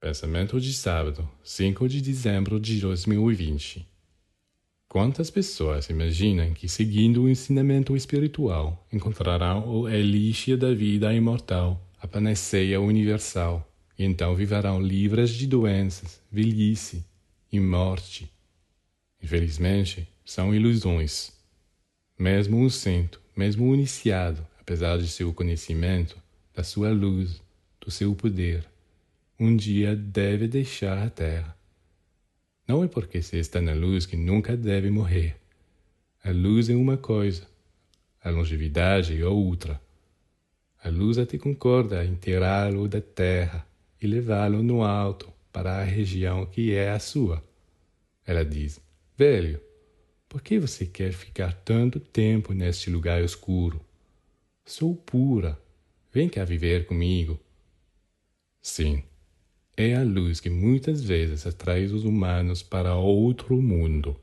Pensamento de sábado, 5 de dezembro de 2020. Quantas pessoas imaginam que, seguindo o ensinamento espiritual, encontrarão o elixir da vida imortal, a panaceia universal, e então viverão livres de doenças, velhice e morte? Infelizmente, são ilusões. Mesmo um santo, mesmo um iniciado, apesar de seu conhecimento, da sua luz, do seu poder, um dia deve deixar a terra. Não é porque se está na luz que nunca deve morrer. A luz é uma coisa, a longevidade é outra. A luz até concorda em tirá-lo da terra e levá-lo no alto para a região que é a sua. Ela diz: Velho, por que você quer ficar tanto tempo neste lugar escuro? Sou pura. Vem cá viver comigo. Sim, é a luz que muitas vezes atrai os humanos para outro mundo.